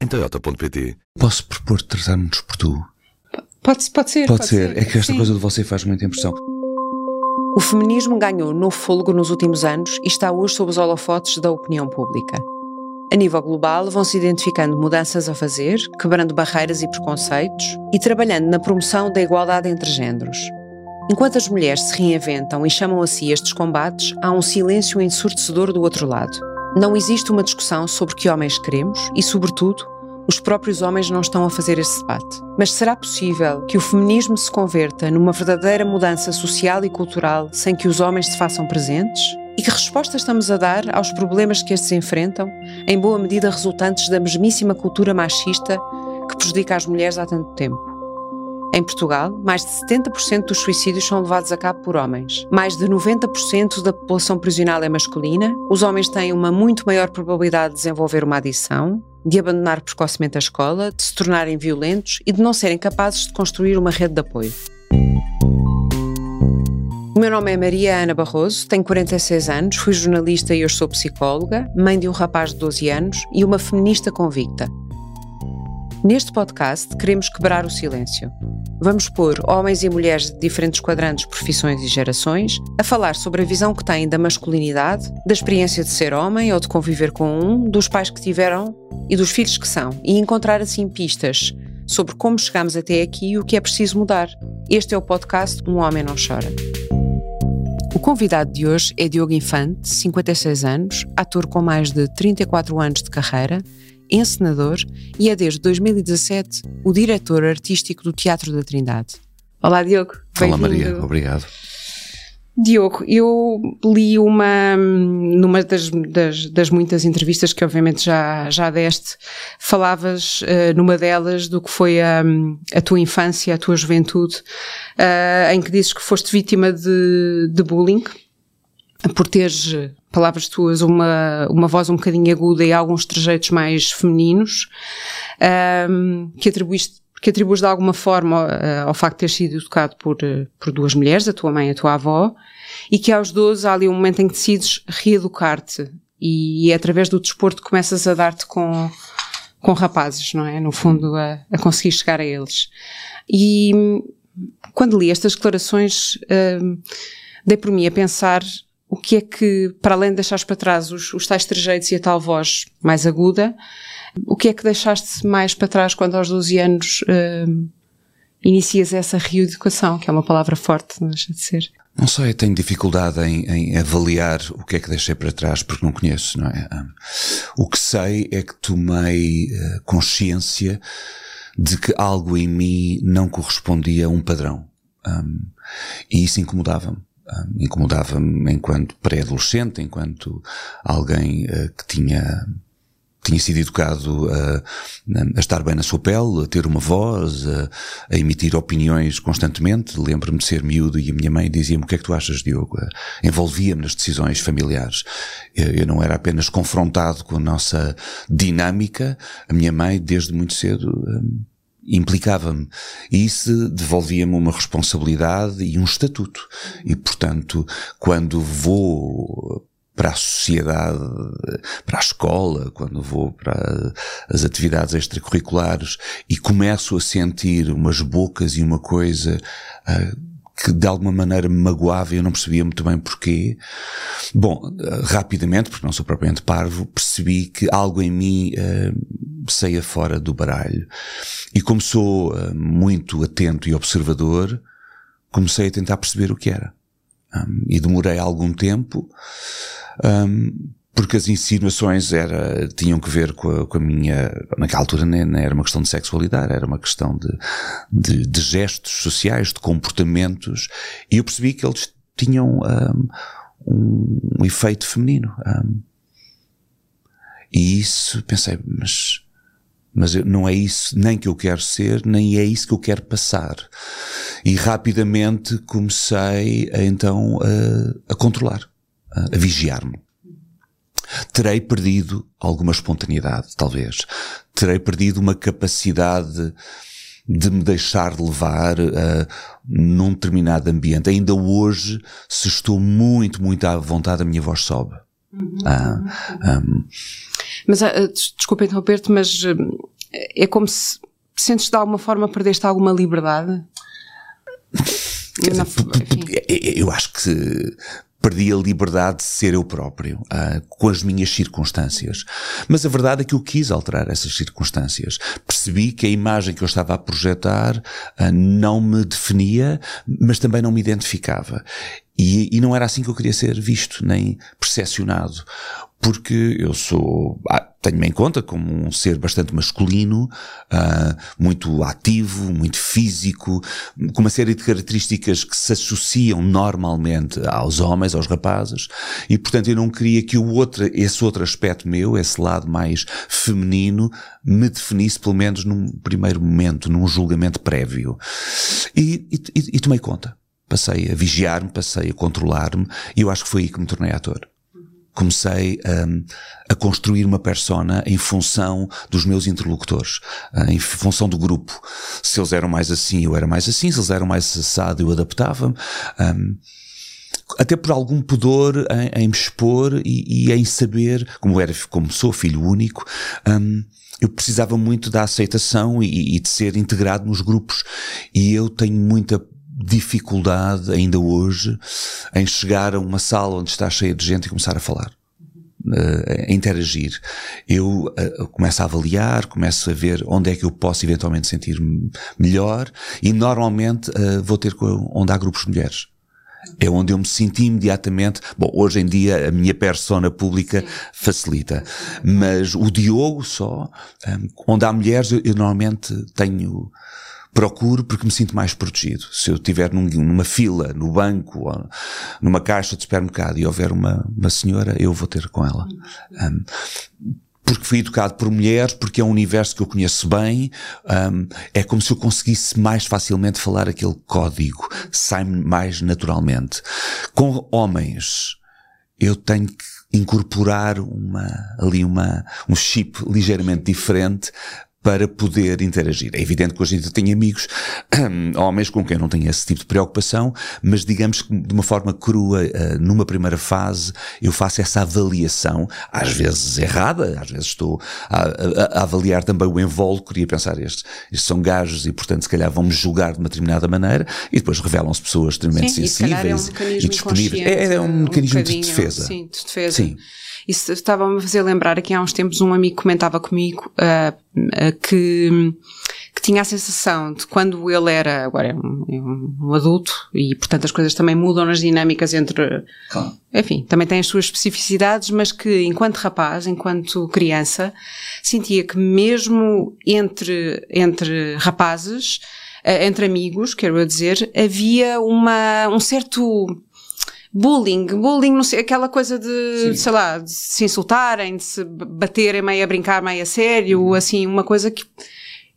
em toyota.pt. Posso propor tratarmos por tu? Pode, pode ser. Pode, ser. É que esta Sim. coisa de você faz muita impressão. O feminismo ganhou novo fôlego nos últimos anos e está hoje sob os holofotes da opinião pública. A nível global, vão-se identificando mudanças a fazer, quebrando barreiras e preconceitos e trabalhando na promoção da igualdade entre géneros. Enquanto as mulheres se reinventam e chamam a si estes combates, há um silêncio ensurdecedor do outro lado. Não existe uma discussão sobre que homens queremos e, sobretudo, os próprios homens não estão a fazer esse debate. Mas será possível que o feminismo se converta numa verdadeira mudança social e cultural sem que os homens se façam presentes? E que resposta estamos a dar aos problemas que estes enfrentam, em boa medida resultantes da mesmíssima cultura machista que prejudica as mulheres há tanto tempo? Em Portugal, mais de 70% dos suicídios são levados a cabo por homens. Mais de 90% da população prisional é masculina. Os homens têm uma muito maior probabilidade de desenvolver uma adição, de abandonar precocemente a escola, de se tornarem violentos e de não serem capazes de construir uma rede de apoio. O meu nome é Maria Ana Barroso, tenho 46 anos, fui jornalista e hoje sou psicóloga, mãe de um rapaz de 12 anos e uma feminista convicta. Neste podcast, queremos quebrar o silêncio. Vamos pôr homens e mulheres de diferentes quadrantes, profissões e gerações a falar sobre a visão que têm da masculinidade, da experiência de ser homem ou de conviver com um, dos pais que tiveram e dos filhos que são, e encontrar assim pistas sobre como chegamos até aqui e o que é preciso mudar. Este é o podcast Um Homem Não Chora. O convidado de hoje é Diogo Infante, 56 anos, ator com mais de 34 anos de carreira encenador e é desde 2017 o diretor artístico do Teatro da Trindade. Olá, Diogo. Olá, Maria. Obrigado. Diogo, eu li uma, numa das, das, das, muitas entrevistas que obviamente já, já deste, falavas uh, numa delas do que foi a, a tua infância, a tua juventude, uh, em que dizes que foste vítima de, de bullying, por teres palavras tuas, uma, uma voz um bocadinho aguda e alguns trejeitos mais femininos, um, que atribuíste que atribuis de alguma forma uh, ao facto de ter sido educado por, uh, por duas mulheres, a tua mãe e a tua avó, e que aos 12 há ali um momento em que decides reeducar-te e, é através do desporto que começas a dar-te com, com rapazes, não é? No fundo, a, a conseguir chegar a eles. E quando li estas declarações, uh, dei por mim a pensar o que é que, para além de deixares para trás os, os tais trejeitos e a tal voz mais aguda, o que é que deixaste mais para trás quando aos 12 anos uh, inicias essa reeducação, que é uma palavra forte, não deixa de ser? Não sei, tenho dificuldade em, em, avaliar o que é que deixei para trás porque não conheço, não é? O que sei é que tomei uh, consciência de que algo em mim não correspondia a um padrão. Um, e isso incomodava-me. Um, incomodava-me enquanto pré-adolescente, enquanto alguém uh, que tinha tinha sido educado a, a, estar bem na sua pele, a ter uma voz, a, a emitir opiniões constantemente. Lembro-me de ser miúdo e a minha mãe dizia-me o que é que tu achas, Diogo? Envolvia-me nas decisões familiares. Eu, não era apenas confrontado com a nossa dinâmica. A minha mãe, desde muito cedo, implicava-me. E isso devolvia-me uma responsabilidade e um estatuto. E, portanto, quando vou para a sociedade, para a escola, quando vou para as atividades extracurriculares e começo a sentir umas bocas e uma coisa uh, que de alguma maneira me magoava e eu não percebia muito bem porquê. Bom, rapidamente, porque não sou propriamente parvo, percebi que algo em mim uh, saía fora do baralho. E como sou uh, muito atento e observador, comecei a tentar perceber o que era. Um, e demorei algum tempo, um, porque as insinuações era, tinham que ver com a, com a minha, naquela altura nem, nem, era uma questão de sexualidade, era uma questão de, de, de, gestos sociais, de comportamentos, e eu percebi que eles tinham um, um, um efeito feminino. Um, e isso pensei, mas Mas não é isso nem que eu quero ser, nem é isso que eu quero passar. E rapidamente comecei a, então a, a controlar, a, a vigiar-me. Terei perdido alguma espontaneidade, talvez. Terei perdido uma capacidade de me deixar levar uh, num determinado ambiente. Ainda hoje, se estou muito, muito à vontade, a minha voz sobe. Uhum. Ah, um, mas, uh, desculpa interromper-te, mas uh, é como se sentes de alguma forma perdeste alguma liberdade? eu acho que perdi a liberdade de ser eu próprio, uh, com as minhas circunstâncias. Mas a verdade é que eu quis alterar essas circunstâncias. Percebi que a imagem que eu estava a projetar uh, não me definia, mas também não me identificava. E, e, não era assim que eu queria ser visto, nem percepcionado porque eu sou, ah, tenho-me em conta como um ser bastante masculino, uh, muito ativo, muito físico, com uma série de características que se associam normalmente aos homens, aos rapazes, e portanto eu não queria que o outro, esse outro aspecto meu, esse lado mais feminino, me definisse pelo menos num primeiro momento, num julgamento prévio. E, e, e tomei conta. Passei a vigiar-me, passei a controlar-me, e eu acho que foi aí que me tornei ator comecei um, a construir uma persona em função dos meus interlocutores, uh, em função do grupo. Se eles eram mais assim, eu era mais assim, se eles eram mais assado, eu adaptava-me. Um, até por algum pudor em, em me expor e, e, em saber, como era, como sou filho único, um, eu precisava muito da aceitação e, e, de ser integrado nos grupos. E eu tenho muita dificuldade ainda hoje em chegar a uma sala onde está cheia de gente e começar a falar. Uh, a interagir. Eu uh, começo a avaliar, começo a ver onde é que eu posso eventualmente sentir-me melhor e normalmente uh, vou ter onde há grupos de mulheres. É onde eu me sinto imediatamente. Bom, hoje em dia a minha persona pública facilita. Mas o Diogo só, onde há mulheres, eu, eu normalmente tenho procuro porque me sinto mais protegido. Se eu estiver num, numa fila, no banco, ou numa caixa de supermercado e houver uma, uma senhora, eu vou ter com ela. Um, porque fui educado por mulheres, porque é um universo que eu conheço bem, um, é como se eu conseguisse mais facilmente falar aquele código, sai-me mais naturalmente. Com homens, eu tenho que incorporar uma, ali uma, um chip ligeiramente diferente para poder interagir. É evidente que hoje dia tenho amigos, homens com quem não tenho esse tipo de preocupação, mas digamos que de uma forma crua, uh, numa primeira fase, eu faço essa avaliação, às vezes errada, às vezes estou a, a, a avaliar também o invólucro e a pensar, estes, estes são gajos e portanto se calhar vão-me julgar de uma determinada maneira e depois revelam-se pessoas extremamente sim, sensíveis e, um e disponíveis. É, é, um, um mecanismo de defesa. Sim, de defesa. Sim. Isso estava-me a fazer lembrar aqui há uns tempos um amigo comentava comigo uh, uh, que, que tinha a sensação de quando ele era, agora é um, é um, adulto e portanto as coisas também mudam nas dinâmicas entre, claro. enfim, também tem as suas especificidades, mas que enquanto rapaz, enquanto criança, sentia que mesmo entre, entre rapazes, uh, entre amigos, quero dizer, havia uma, um certo bullying, bullying, não sei, aquela coisa de, Sim. sei lá, de se insultarem, de se baterem meio a brincar, meio a sério, uhum. assim, uma coisa que,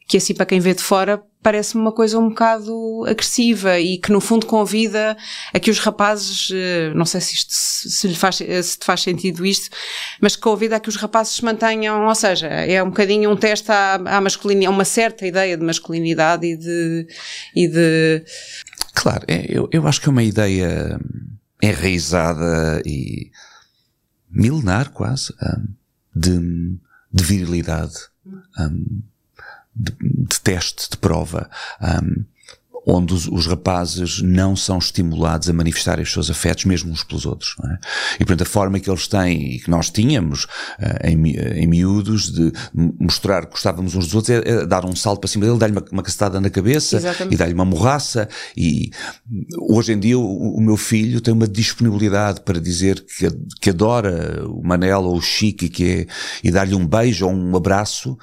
que assim para quem vê de fora parece-me uma coisa um bocado agressiva e que no fundo convida a que os rapazes, eh, não sei se isto se, lhe faz, eh, se te faz sentido isto, mas que convida a que os rapazes se mantenham, ou seja, é um bocadinho um teste à, à masculinidade, uma certa ideia de masculinidade e de, e de... Claro, é, eu, eu acho que é uma ideia enraizada e milenar quase um, de, de, virilidade, um, de, de, teste, de prova. Um, onde os, os, rapazes não são estimulados a manifestar os seus afetos mesmo uns pelos outros. É? E portanto a forma que eles têm e que nós tínhamos uh, em, em miúdos de mostrar que gostávamos uns dos outros é, é dar um salto para cima dele, dar-lhe uma, uma cacetada na cabeça Exatamente. e dar-lhe uma morraça e hoje em dia o, o, meu filho tem uma disponibilidade para dizer que, que adora o Manel ou o Chique que é, e dar-lhe um beijo ou um abraço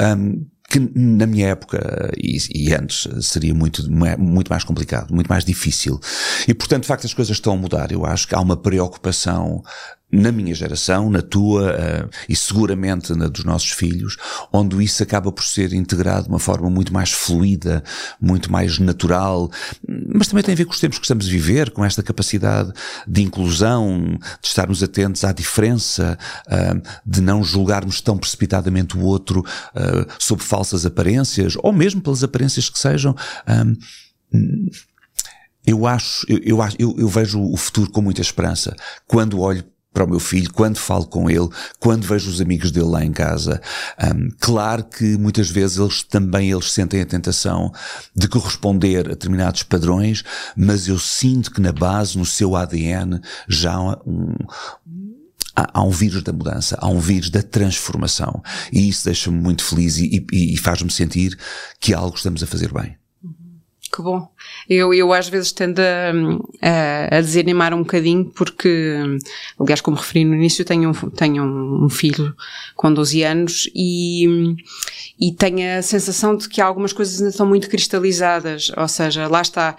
um, que na minha época e, e, antes seria muito, muito mais complicado, muito mais difícil. E portanto, de facto, as coisas estão a mudar. Eu acho que há uma preocupação na minha geração, na tua uh, e seguramente na dos nossos filhos, onde isso acaba por ser integrado de uma forma muito mais fluida, muito mais natural, mas também tem a ver com os tempos que estamos a viver, com esta capacidade de inclusão, de estarmos atentos à diferença, uh, de não julgarmos tão precipitadamente o outro uh, sob falsas aparências, ou mesmo pelas aparências que sejam. eu acho, eu, eu, eu vejo o futuro com muita esperança. Quando olho para o meu filho, quando falo com ele, quando vejo os amigos dele lá em casa. Um, claro que muitas vezes eles também eles sentem a tentação de corresponder a determinados padrões, mas eu sinto que na base, no seu ADN, já há um, há, um vírus da mudança, há um vírus da transformação. E isso deixa-me muito feliz e, e, e faz-me sentir que algo estamos a fazer bem. Que bom. Eu, eu às vezes tendo a, a, a, desanimar um bocadinho porque, aliás, como referi no início, tenho um, tenho um filho com 12 anos e, e tenho a sensação de que algumas coisas ainda estão muito cristalizadas. Ou seja, lá está.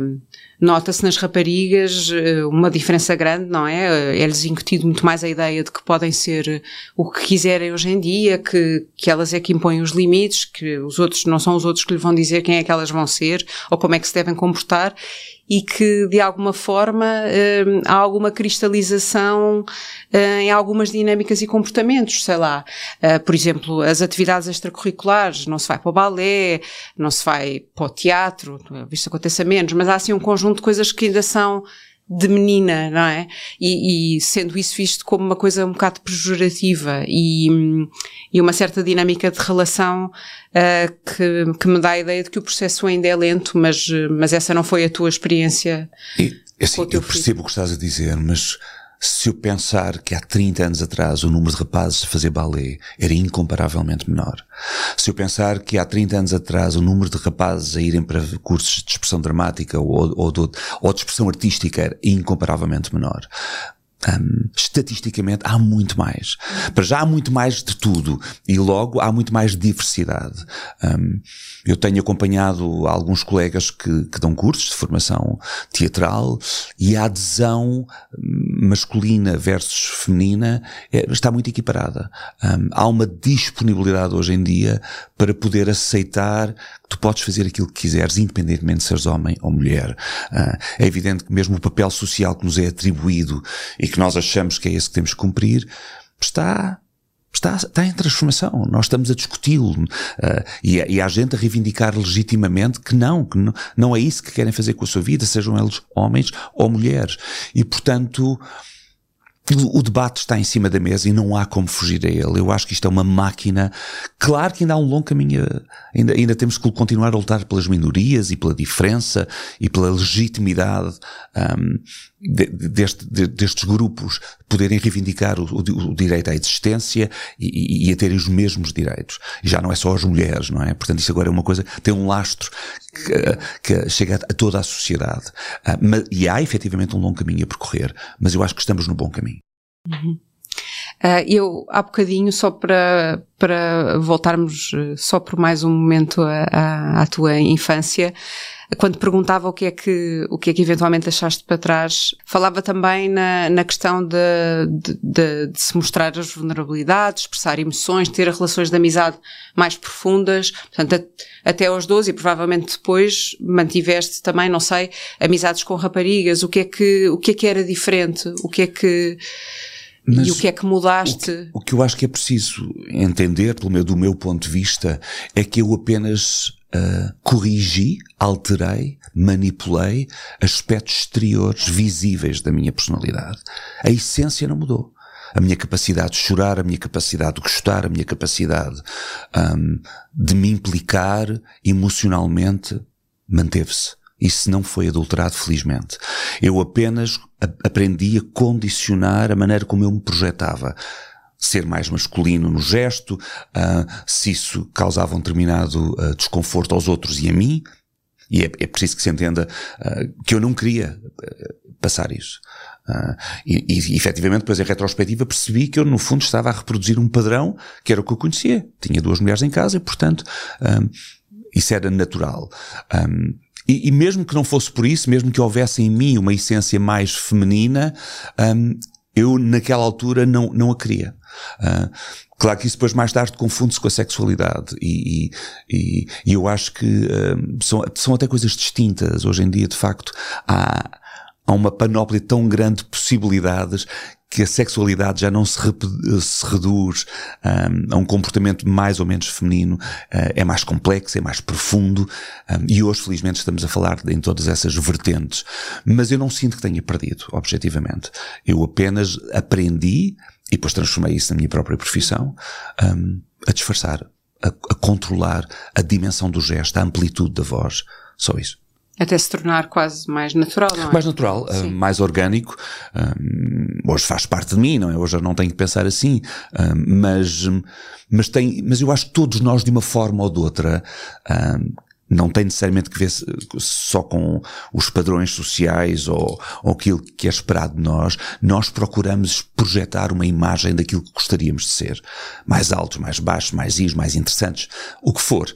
Um, Nota-se nas raparigas eh, uma diferença grande, não é? É-lhes incutido muito mais a ideia de que podem ser o que quiserem hoje em dia, que, que elas é que impõem os limites, que os outros não são os outros que lhe vão dizer quem é que elas vão ser ou como é que se devem comportar e que de alguma forma há alguma cristalização em algumas dinâmicas e comportamentos, sei lá. Por exemplo, as atividades extracurriculares, não se vai para o balé, não se vai para o teatro, isto acontece a menos, mas há assim um conjunto de coisas que ainda são de menina, não é? E, e, sendo isso visto como uma coisa um bocado pejorativa e, e uma certa dinâmica de relação uh, que, que me dá a ideia de que o processo ainda é lento, mas, mas essa não foi a tua experiência. E, assim, eu percebo o que estás a dizer, mas se eu pensar que há 30 anos atrás o número de rapazes a fazer balé era incomparavelmente menor, se eu pensar que há 30 anos atrás o número de rapazes a irem para cursos de expressão dramática ou, ou, de, ou de expressão artística era incomparavelmente menor, um, estatisticamente há muito mais. Para já há muito mais de tudo e logo há muito mais diversidade. Um, eu tenho acompanhado alguns colegas que, que, dão cursos de formação teatral e a adesão masculina versus feminina é, está muito equiparada. Um, há uma disponibilidade hoje em dia para poder aceitar que tu podes fazer aquilo que quiseres, independentemente de seres homem ou mulher. Uh, é evidente que mesmo o papel social que nos é atribuído e que nós achamos que é esse que temos que cumprir, está está, está em transformação. Nós estamos a discuti-lo. Uh, e, e há gente a reivindicar legitimamente que não, que não, não é isso que querem fazer com a sua vida, sejam eles homens ou mulheres. E, portanto, o debate está em cima da mesa e não há como fugir a ele. Eu acho que isto é uma máquina. Claro que ainda há um longo caminho, ainda, ainda temos que continuar a lutar pelas minorias e pela diferença e pela legitimidade um, de, deste, de, destes grupos poderem reivindicar o, o, direito à existência e, e, a terem os mesmos direitos. E já não é só as mulheres, não é? Portanto, isso agora é uma coisa, tem um lastro que, que chega a toda a sociedade. Uh, mas, e há efetivamente um longo caminho a percorrer, mas eu acho que estamos no bom caminho. Uhum. Uh, eu, há bocadinho, só para, para voltarmos uh, só por mais um momento à tua infância, quando perguntava o que é que, o que é que eventualmente deixaste para trás, falava também na, na questão de, de, de, de se mostrar as vulnerabilidades, expressar emoções, ter relações de amizade mais profundas, portanto, a, até aos 12 e provavelmente depois mantiveste também, não sei, amizades com raparigas, o que é que, o que é que era diferente, o que é que, mas e o que é que mudaste? O que, o que, eu acho que é preciso entender, pelo meu, do meu ponto de vista, é que eu apenas uh, corrigi, alterei, manipulei aspectos exteriores visíveis da minha personalidade. A essência não mudou. A minha capacidade de chorar, a minha capacidade de gostar, a minha capacidade um, de me implicar emocionalmente manteve-se. Isso não foi adulterado, felizmente. Eu apenas aprendi a condicionar a maneira como eu me projetava. Ser mais masculino no gesto, uh, se isso causava um determinado uh, desconforto aos outros e a mim, e é, é preciso que se entenda uh, que eu não queria passar isso. e, e efetivamente, depois em retrospectiva, percebi que eu, no fundo, estava a reproduzir um padrão que era o que eu conhecia. Tinha duas mulheres em casa e, portanto, isso era natural. Um, e, e, mesmo que não fosse por isso, mesmo que houvesse em mim uma essência mais feminina, um, eu naquela altura não, não a queria. Uh, claro que isso depois mais tarde confunde-se com a sexualidade e, e, e eu acho que uh, são, são até coisas distintas. Hoje em dia, de facto, há, há uma panóplia tão grande de possibilidades que a sexualidade já não se, se reduz um, a um comportamento mais ou menos feminino, uh, é mais complexo, é mais profundo, um, e hoje felizmente estamos a falar em todas essas vertentes. Mas eu não sinto que tenha perdido, objetivamente. Eu apenas aprendi, e depois transformei isso na minha própria profissão, um, a disfarçar, a, a controlar a dimensão do gesto, a amplitude da voz. Só isso. Até se tornar quase mais natural, não é? Mais natural, uh, mais orgânico. Um, hoje faz parte de mim, não é? Hoje eu não tenho que pensar assim. Um, mas, mas tem, mas eu acho que todos nós, de uma forma ou de outra, não tem necessariamente que ver só com os padrões sociais ou, ou aquilo que é esperado de nós. Nós procuramos projetar uma imagem daquilo que gostaríamos de ser. Mais altos, mais baixos, mais is, mais interessantes, o que for.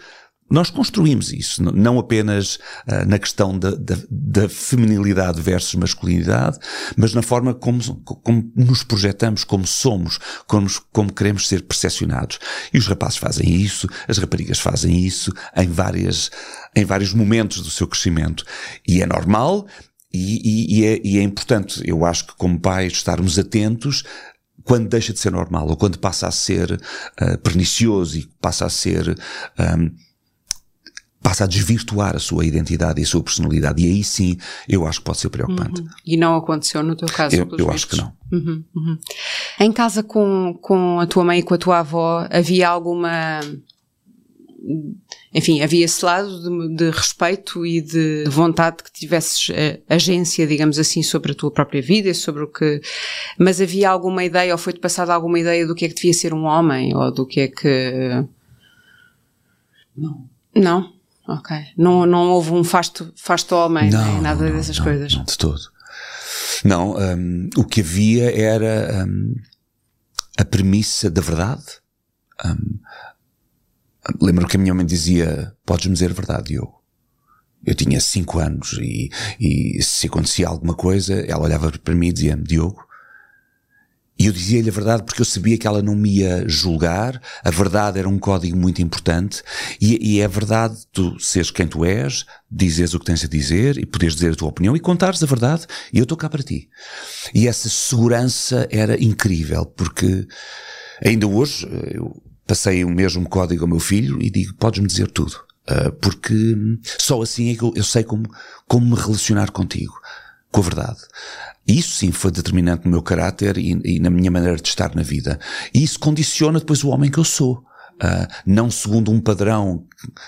Nós construímos isso, não apenas uh, na questão da, da, da, feminilidade versus masculinidade, mas na forma como, como nos projetamos, como somos, como, como queremos ser percepcionados. E os rapazes fazem isso, as raparigas fazem isso em várias, em vários momentos do seu crescimento. E é normal, e, e, e, é, e é importante, eu acho que como pais estarmos atentos quando deixa de ser normal ou quando passa a ser uh, pernicioso e passa a ser um, passa a desvirtuar a sua identidade e a sua personalidade. E aí sim, eu acho que pode ser preocupante. Uhum. E não aconteceu no teu caso? Eu, eu acho que não. Uhum, uhum. Em casa com, com a tua mãe e com a tua avó, havia alguma. Enfim, havia esse lado de, de respeito e de vontade que tivesses agência, digamos assim, sobre a tua própria vida, sobre o que. Mas havia alguma ideia, ou foi-te passada alguma ideia do que é que devia ser um homem, ou do que é que. Não. Não? Ok. Não, não houve um fasto, fasto homem, não, nem nada não, dessas não, coisas. Não, de todo. Não, um, o que havia era um, a premissa da verdade. Um, lembro que a minha mãe dizia: Podes-me dizer a verdade, Diogo. Eu tinha cinco anos e, e se acontecia alguma coisa, ela olhava para mim e dizia-me: Diogo, e eu dizia-lhe a verdade porque eu sabia que ela não me ia julgar, a verdade era um código muito importante, e, e é verdade tu seres quem tu és, dizes o que tens a dizer, e poderes dizer a tua opinião, e contares a verdade, e eu estou cá para ti. E essa segurança era incrível, porque ainda hoje eu passei o mesmo código ao meu filho e digo, podes-me dizer tudo. Uh, porque só assim é que eu, eu sei como, como me relacionar contigo, com a verdade. Isso sim foi determinante no meu caráter e, e, na minha maneira de estar na vida. E isso condiciona depois o homem que eu sou. Uh, não segundo um padrão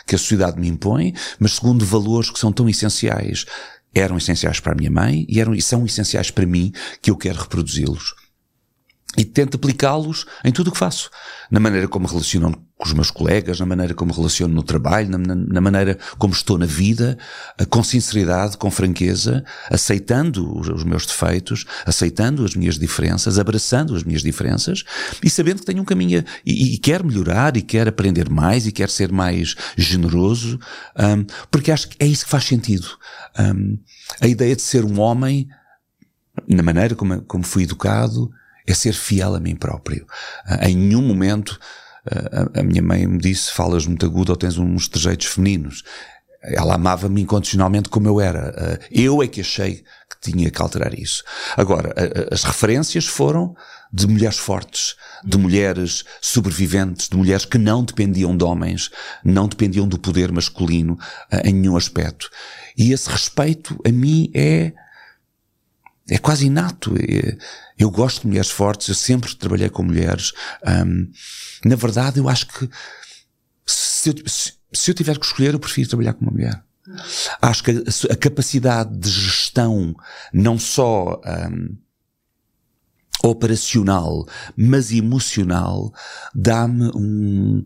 que a sociedade me impõe, mas segundo valores que são tão essenciais. Eram essenciais para a minha mãe e, eram, e são essenciais para mim que eu quero reproduzi-los e tento aplicá-los em tudo o que faço. Na maneira como me relaciono com os meus colegas, na maneira como me relaciono no trabalho, na, na, maneira como estou na vida, eh, com sinceridade, com franqueza, aceitando os, os, meus defeitos, aceitando as minhas diferenças, abraçando as minhas diferenças e sabendo que tenho um caminho e, e quero melhorar e quero aprender mais e quero ser mais generoso, um, porque acho que é isso que faz sentido. Um, a ideia de ser um homem, na maneira como, como fui educado, é ser fiel a mim próprio. Uh, em nenhum momento uh, a minha mãe me disse falas muito agudo ou tens uns trejeitos femininos. Ela amava-me incondicionalmente como eu era. Uh, eu é que achei que tinha que alterar isso. Agora, as referências foram de mulheres fortes, de mulheres sobreviventes, de mulheres que não dependiam de homens, não dependiam do poder masculino em nenhum aspecto. E esse respeito a mim é é quase inato. É, eu gosto de mulheres fortes, eu sempre trabalhei com mulheres. Um, na verdade, eu acho que se eu, se, se eu, tiver que escolher, eu prefiro trabalhar com uma mulher. Acho que a, a capacidade de gestão, não só um, operacional, mas emocional, dá-me um,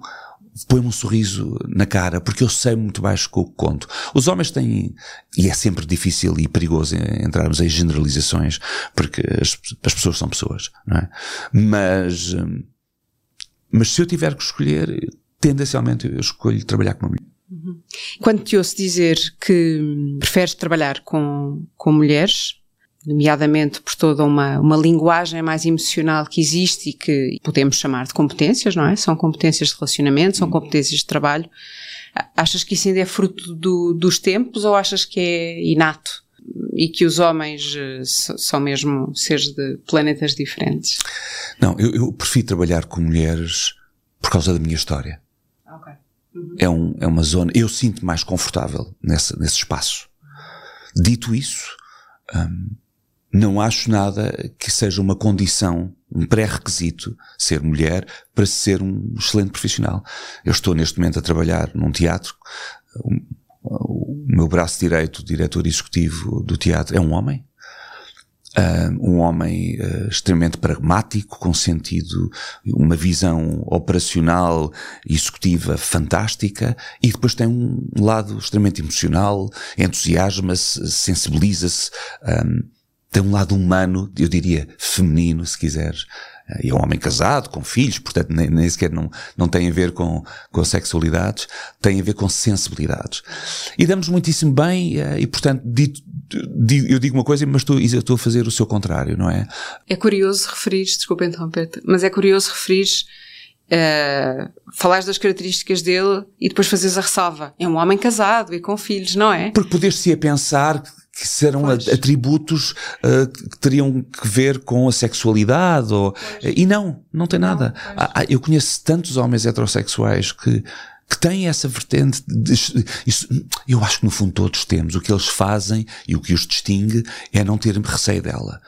põe-me um sorriso na cara, porque eu sei muito baixo o que conto. Os homens têm, e é sempre difícil e perigoso entrarmos em generalizações, porque as, as pessoas são pessoas, não é? Mas, mas se eu tiver que escolher, tendencialmente eu escolho trabalhar com uma mulher. Uhum. Quando te ouço dizer que preferes trabalhar com, com mulheres, nomeadamente por toda uma, uma linguagem mais emocional que existe e que podemos chamar de competências, não é? São competências de relacionamento, são competências de trabalho. Achas que isso ainda é fruto do, dos tempos ou achas que é inato? E que os homens eh, são mesmo seres de planetas diferentes? Não, eu, eu prefiro trabalhar com mulheres por causa da minha história. Okay. Uhum. É, um, é uma zona. Eu sinto mais confortável nesse, nesse espaço. Dito isso, hum, não acho nada que seja uma condição, um pré-requisito ser mulher para ser um excelente profissional. Eu estou neste momento a trabalhar num teatro. O meu braço direito, diretor executivo do teatro, é um homem. um homem uh, extremamente pragmático, com sentido, uma visão operacional executiva fantástica, e depois tem um lado extremamente emocional, entusiasma-se, sensibiliza-se. Um, tem um lado humano, eu diria feminino, se quiseres. E é um homem casado, com filhos, portanto nem, nem sequer não, não tem a ver com, com sexualidades, tem a ver com sensibilidades. E damos muitíssimo bem, eh, e portanto, dito, eu digo uma coisa, mas estou, eu estou a fazer o seu contrário, não é? É curioso referir, desculpa interromper mas é curioso referir uh, falares das características dele e depois fazeres a ressalva. É um homem casado e com filhos, não é? Porque poder-se a pensar que serão pois. atributos uh, que teriam que ver com a sexualidade ou, e não, não tem nada. Não, ah, eu conheço tantos homens heterossexuais que que têm essa vertente. De, isso, eu acho que no fundo todos temos. O que eles fazem e o que os distingue é não ter receio dela.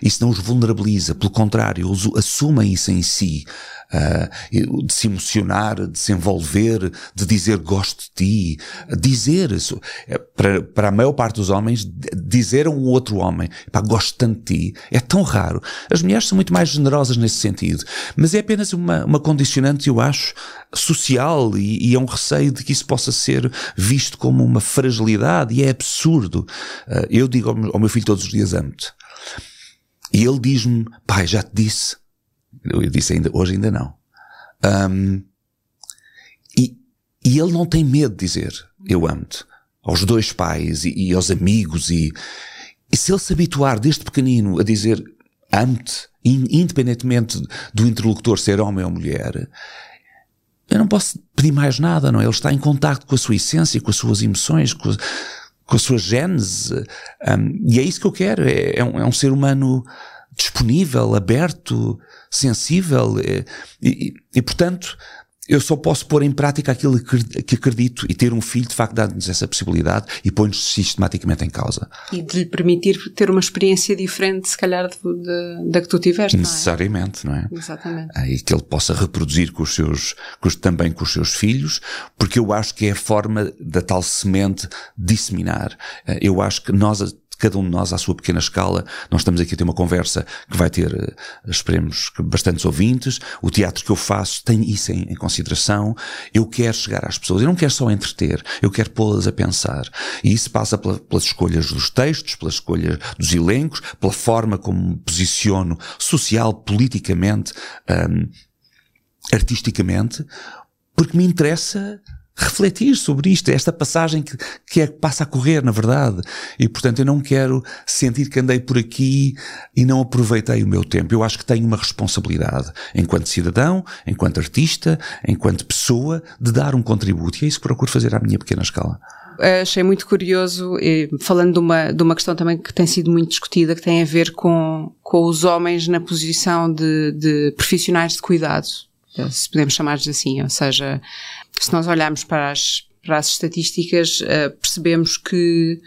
Isso não os vulnerabiliza. Pelo contrário, eles assumem isso em si uh, de se emocionar, de se envolver, de dizer gosto de ti, dizer isso. É, para, para a maior parte dos homens, dizer a um outro homem, pá, gosto tanto de ti, é tão raro. As mulheres são muito mais generosas nesse sentido, mas é apenas uma, uma condicionante, eu acho, social e, e é um receio de que isso possa ser visto como uma fragilidade e é absurdo. Uh, eu digo ao meu, ao meu filho todos os dias amo-te. E ele diz-me, pai, já te disse. Eu disse ainda, hoje ainda não. Um, e, e ele não tem medo de dizer, eu amo-te. Aos dois pais e, e aos amigos e, e se ele se habituar desde pequenino a dizer amo-te, independentemente do interlocutor ser homem ou mulher, eu não posso pedir mais nada, não é? Ele está em contato com a sua essência, com as suas emoções, com a, com a sua gênese. Um, e é isso que eu quero. É, é, um, é um ser humano disponível, aberto, sensível e, e, e, portanto eu só posso pôr em prática aquilo que acredito e ter um filho de facto dá-nos essa possibilidade e põe-nos sistematicamente em causa. E de lhe permitir ter uma experiência diferente se calhar de, de, da que tu tiveste, Necessariamente, não é? Não é? Exatamente. E que ele possa reproduzir com os seus, com os, também com os seus filhos, porque eu acho que é a forma da tal semente disseminar. Eh, eu acho que nós cada um de nós à sua pequena escala. Nós estamos aqui a ter uma conversa que vai ter, eh, esperemos, bastantes ouvintes. O teatro que eu faço tem isso em, em consideração. Eu quero chegar às pessoas. Eu não quero só entreter. Eu quero pô-las a pensar. E isso passa pela, pelas escolhas dos textos, pelas escolhas dos elencos, pela forma como me posiciono social, politicamente, um, artisticamente, porque me interessa refletir sobre isto, esta passagem que, que é que passa a correr, na verdade. E portanto eu não quero sentir que andei por aqui e não aproveitei o meu tempo. Eu acho que tenho uma responsabilidade, enquanto cidadão, enquanto artista, enquanto pessoa, de dar um contributo. E é isso que procuro fazer à minha pequena escala achei muito curioso, falando de uma, de uma questão também que tem sido muito discutida, que tem a ver com, com os homens na posição de, de profissionais de cuidado, se podemos chamar-lhes assim, ou seja, se nós olharmos para as, para as estatísticas, uh, percebemos que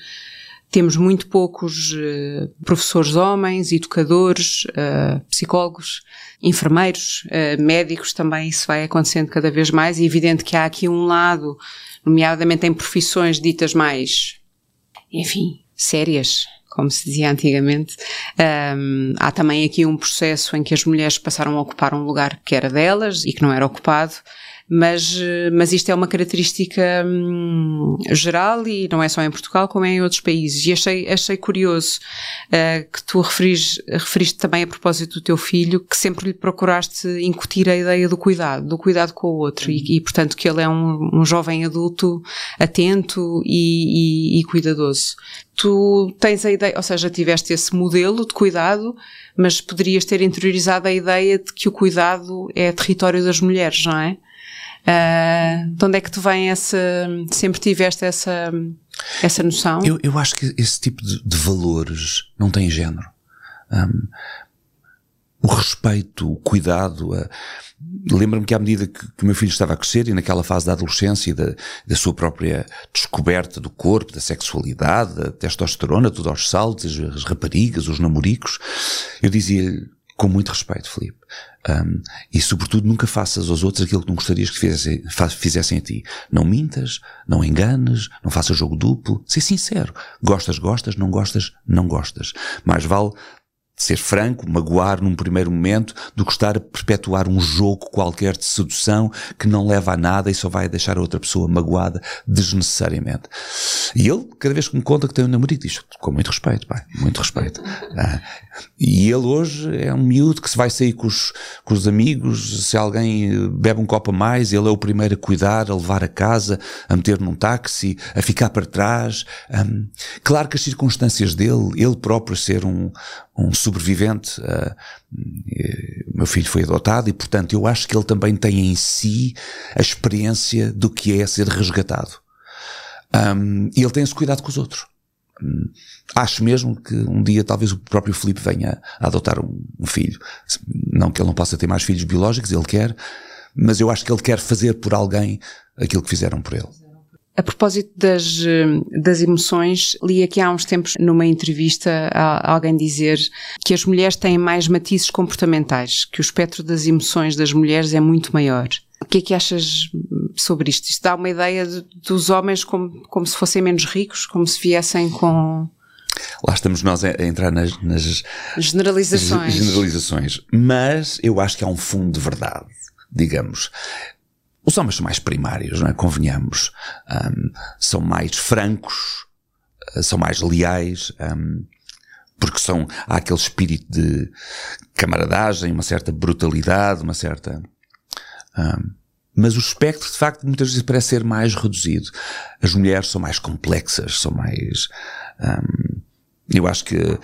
temos muito poucos uh, professores homens, educadores, uh, psicólogos, enfermeiros, médicos também, isso vai acontecendo cada vez mais. É evidente que há aqui um lado, nomeadamente em profissões ditas mais, enfim, sérias, como se dizia antigamente. Um, há também aqui um processo em que as mulheres passaram a ocupar um lugar que era delas e que não era ocupado Mas, mas isto é uma característica hum, geral e não é só em Portugal, como é em outros países. E achei, achei curioso uh, que tu referis, referiste também a propósito do teu filho, que sempre lhe procuraste incutir a ideia do cuidado, do cuidado com o outro. E, e portanto, que ele é um, um jovem adulto atento e, e, e cuidadoso. Tu tens a ideia, ou seja, tiveste esse modelo de cuidado, mas poderias ter interiorizado a ideia de que o cuidado é território das mulheres, não é? Uh, de onde é que tu vem essa. Sempre tiveste essa, essa noção? Eu, eu acho que esse tipo de, de valores não tem género. Um, o respeito, o cuidado. Lembro-me que à medida que, que, o meu filho estava a crescer e naquela fase da adolescência e da, da sua própria descoberta do corpo, da sexualidade, da testosterona, tudo aos saltos, as raparigas, os namoricos, eu dizia-lhe com muito respeito, Felipe. Um, e sobretudo nunca faças aos outros aquilo que não gostarias que fizessem, fizessem a ti. Não mintas, não enganes, não faças jogo duplo. Ser sincero. Gostas, gostas, não gostas, não gostas. Mais vale ser franco, magoar num primeiro momento, do que estar a perpetuar um jogo qualquer de sedução que não leva a nada e só vai deixar a outra pessoa magoada desnecessariamente. E ele, cada vez que me conta que tem um namorado, diz com muito respeito, pai, muito respeito. Ah, e ele hoje é um miúdo que se vai sair com os, com os amigos, se alguém bebe um copo a mais, ele é o primeiro a cuidar, a levar a casa, a meter num táxi, a ficar para trás. Claro que as circunstâncias dele, ele próprio ser um, um sobrevivente. Uh, meu filho foi adotado e, portanto, eu acho que ele também tem em si a experiência do que é ser resgatado. Um, e ele tem esse cuidado com os outros. Um, acho mesmo que um dia talvez o próprio Felipe venha a adotar um, um filho. Não que ele não possa ter mais filhos biológicos, ele quer, mas eu acho que ele quer fazer por alguém aquilo que fizeram por ele. A propósito das, das emoções, li aqui há uns tempos numa entrevista alguém dizer que as mulheres têm mais matizes comportamentais, que o espectro das emoções das mulheres é muito maior. O que é que achas sobre isto? Isto dá uma ideia de, dos homens como, como se fossem menos ricos, como se viessem com. Lá estamos nós a, entrar nas, nas generalizações. generalizações. Mas eu acho que há um fundo de verdade, digamos. Os homens são mais primários, não é? Convenhamos. Um, são mais francos, eh, são mais leais, um, porque são, há aquele espírito de camaradagem, uma certa brutalidade, uma certa. Um, mas o espectro, de facto, muitas vezes parece ser mais reduzido. As mulheres são mais complexas, são mais. Um, eu acho que uh,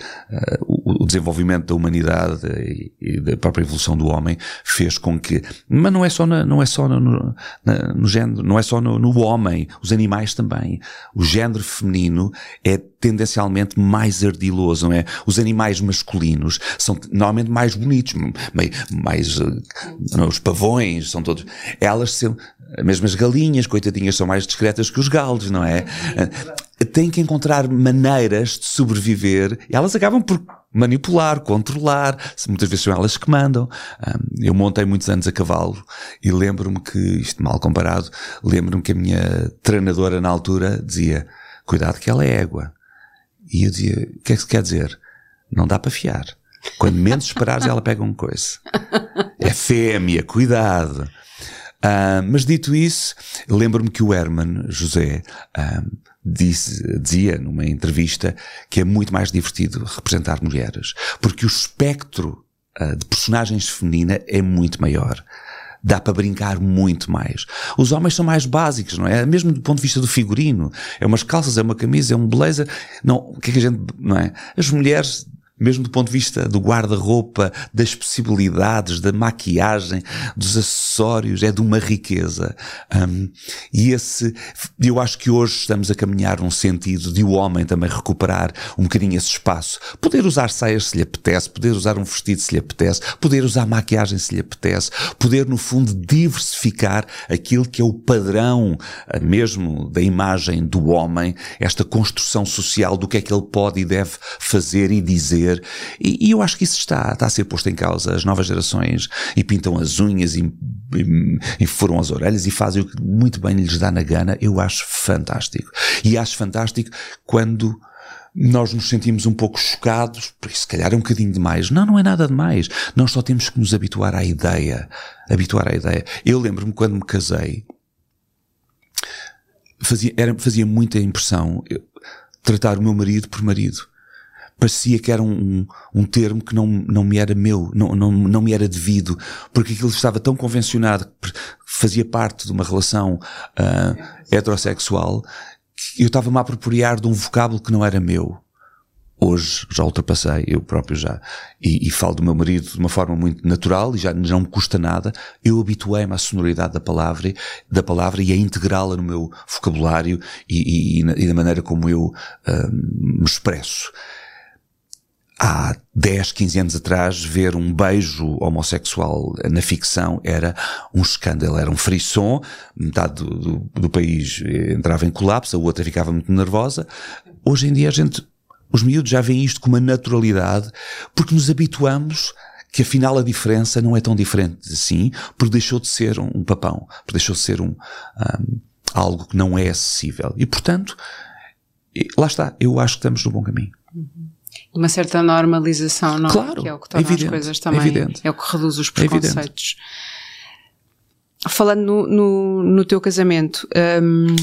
o, desenvolvimento da humanidade e, e, da própria evolução do homem fez com que, mas não é só, na, não é só no, no, na, no género, não é só no, no, homem, os animais também. O género feminino é tendencialmente mais ardiloso, não é? Os animais masculinos são normalmente mais bonitos, mais, mais não, os pavões são todos, elas são, mesmo as galinhas, coitadinhas, são mais discretas que os galos, não é? Têm que encontrar maneiras de sobreviver e elas acabam por manipular, controlar, muitas vezes são elas que mandam. eu montei muitos anos a cavalo e lembro-me que, isto mal comparado, lembro-me que a minha treinadora na altura dizia, cuidado que ela é égua. E eu dizia, o que é que se quer dizer? Não dá para fiar. Quando menos esperares ela pega um coice. É fêmea, cuidado. Uh, mas dito isso, lembro-me que o Herman José uh, disse, dizia numa entrevista que é muito mais divertido representar mulheres, porque o espectro uh, de personagens feminina é muito maior. Dá para brincar muito mais. Os homens são mais básicos, não é? Mesmo do ponto de vista do figurino. É umas calças, é uma camisa, é um blazer. Não, o que é que a gente, não é? As mulheres mesmo do ponto de vista do guarda-roupa, das possibilidades, da maquiagem, dos acessórios, é de uma riqueza. Um, e esse, eu acho que hoje estamos a caminhar num sentido de o homem também recuperar um bocadinho esse espaço. Poder usar saias se lhe apetece, poder usar um vestido se lhe apetece, poder usar maquiagem se lhe apetece, poder no fundo diversificar aquilo que é o padrão ah, mesmo da imagem do homem, esta construção social do que é que ele pode e deve fazer e dizer e, e, eu acho que isso está, está a ser posto em causa. As novas gerações e pintam as unhas e, e, e furam as orelhas e fazem o que muito bem lhes dá na gana. Eu acho fantástico. E acho fantástico quando nós nos sentimos um pouco chocados, porque se calhar é um bocadinho demais. Não, não é nada demais. Nós só temos que nos habituar à ideia. Habituar à ideia. Eu lembro-me quando me casei, fazia, era, fazia muita impressão tratar o meu marido por marido. Parecia que era um, um termo que não, não me era meu, não, não, não me era devido, porque aquilo estava tão convencionado, fazia parte de uma relação uh, heterossexual, que eu estava-me a apropriar de um vocábulo que não era meu hoje já ultrapassei, eu próprio já, e, e, falo do meu marido de uma forma muito natural e já não me custa nada. Eu habituei-me à sonoridade da palavra, da palavra e a integrá-la no meu vocabulário e, e, e, da maneira como eu um, me expresso. Há 10, 15 anos atrás, ver um beijo homossexual na ficção era um escândalo, era um frisson, metade do, do, do país entrava em colapso, a outra ficava muito nervosa. Hoje em dia a gente os miúdos já veem isto com uma naturalidade porque nos habituamos que afinal a diferença não é tão diferente assim, porque deixou de ser um, papão, porque deixou de ser um, um, algo que não é acessível. E portanto, lá está, eu acho que estamos no bom caminho. Uma certa normalização, não é? claro, Que é o que torna evidente, as coisas também. É, evidente. é o que reduz os preconceitos. Falando no, no, no, teu casamento, hum,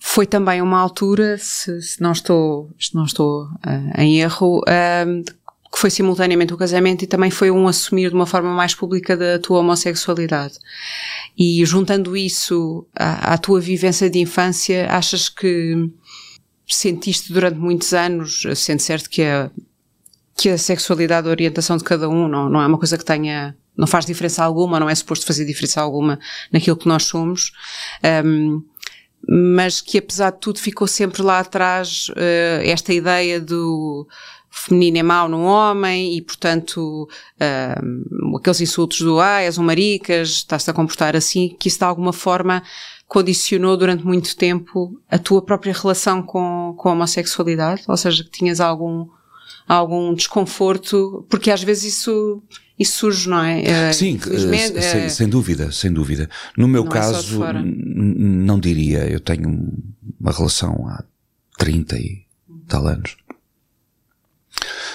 foi também uma altura, se, se não estou, se não estou uh, em erro, uh, que foi simultaneamente o casamento e também foi um assumir de uma forma mais pública da tua homossexualidade. E juntando isso à, à tua vivência de infância, achas que sentiste durante muitos anos, sendo certo que a, que a sexualidade, a orientação de cada um não, não é uma coisa que tenha não faz diferença alguma, não é suposto fazer diferença alguma naquilo que nós somos. Um, mas que apesar de tudo ficou sempre lá atrás uh, esta ideia do feminino é mau num homem e portanto uh, aqueles insultos do ah, és um maricas, estás-te a comportar assim, que isso de alguma forma condicionou durante muito tempo a tua própria relação com, com a homossexualidade, ou seja, que tinhas algum, algum desconforto, porque às vezes isso isso surge, não é? é Sim, sem, é... sem, dúvida, sem dúvida. No meu é caso, é não diria, eu tenho uma relação há 30 e tal anos.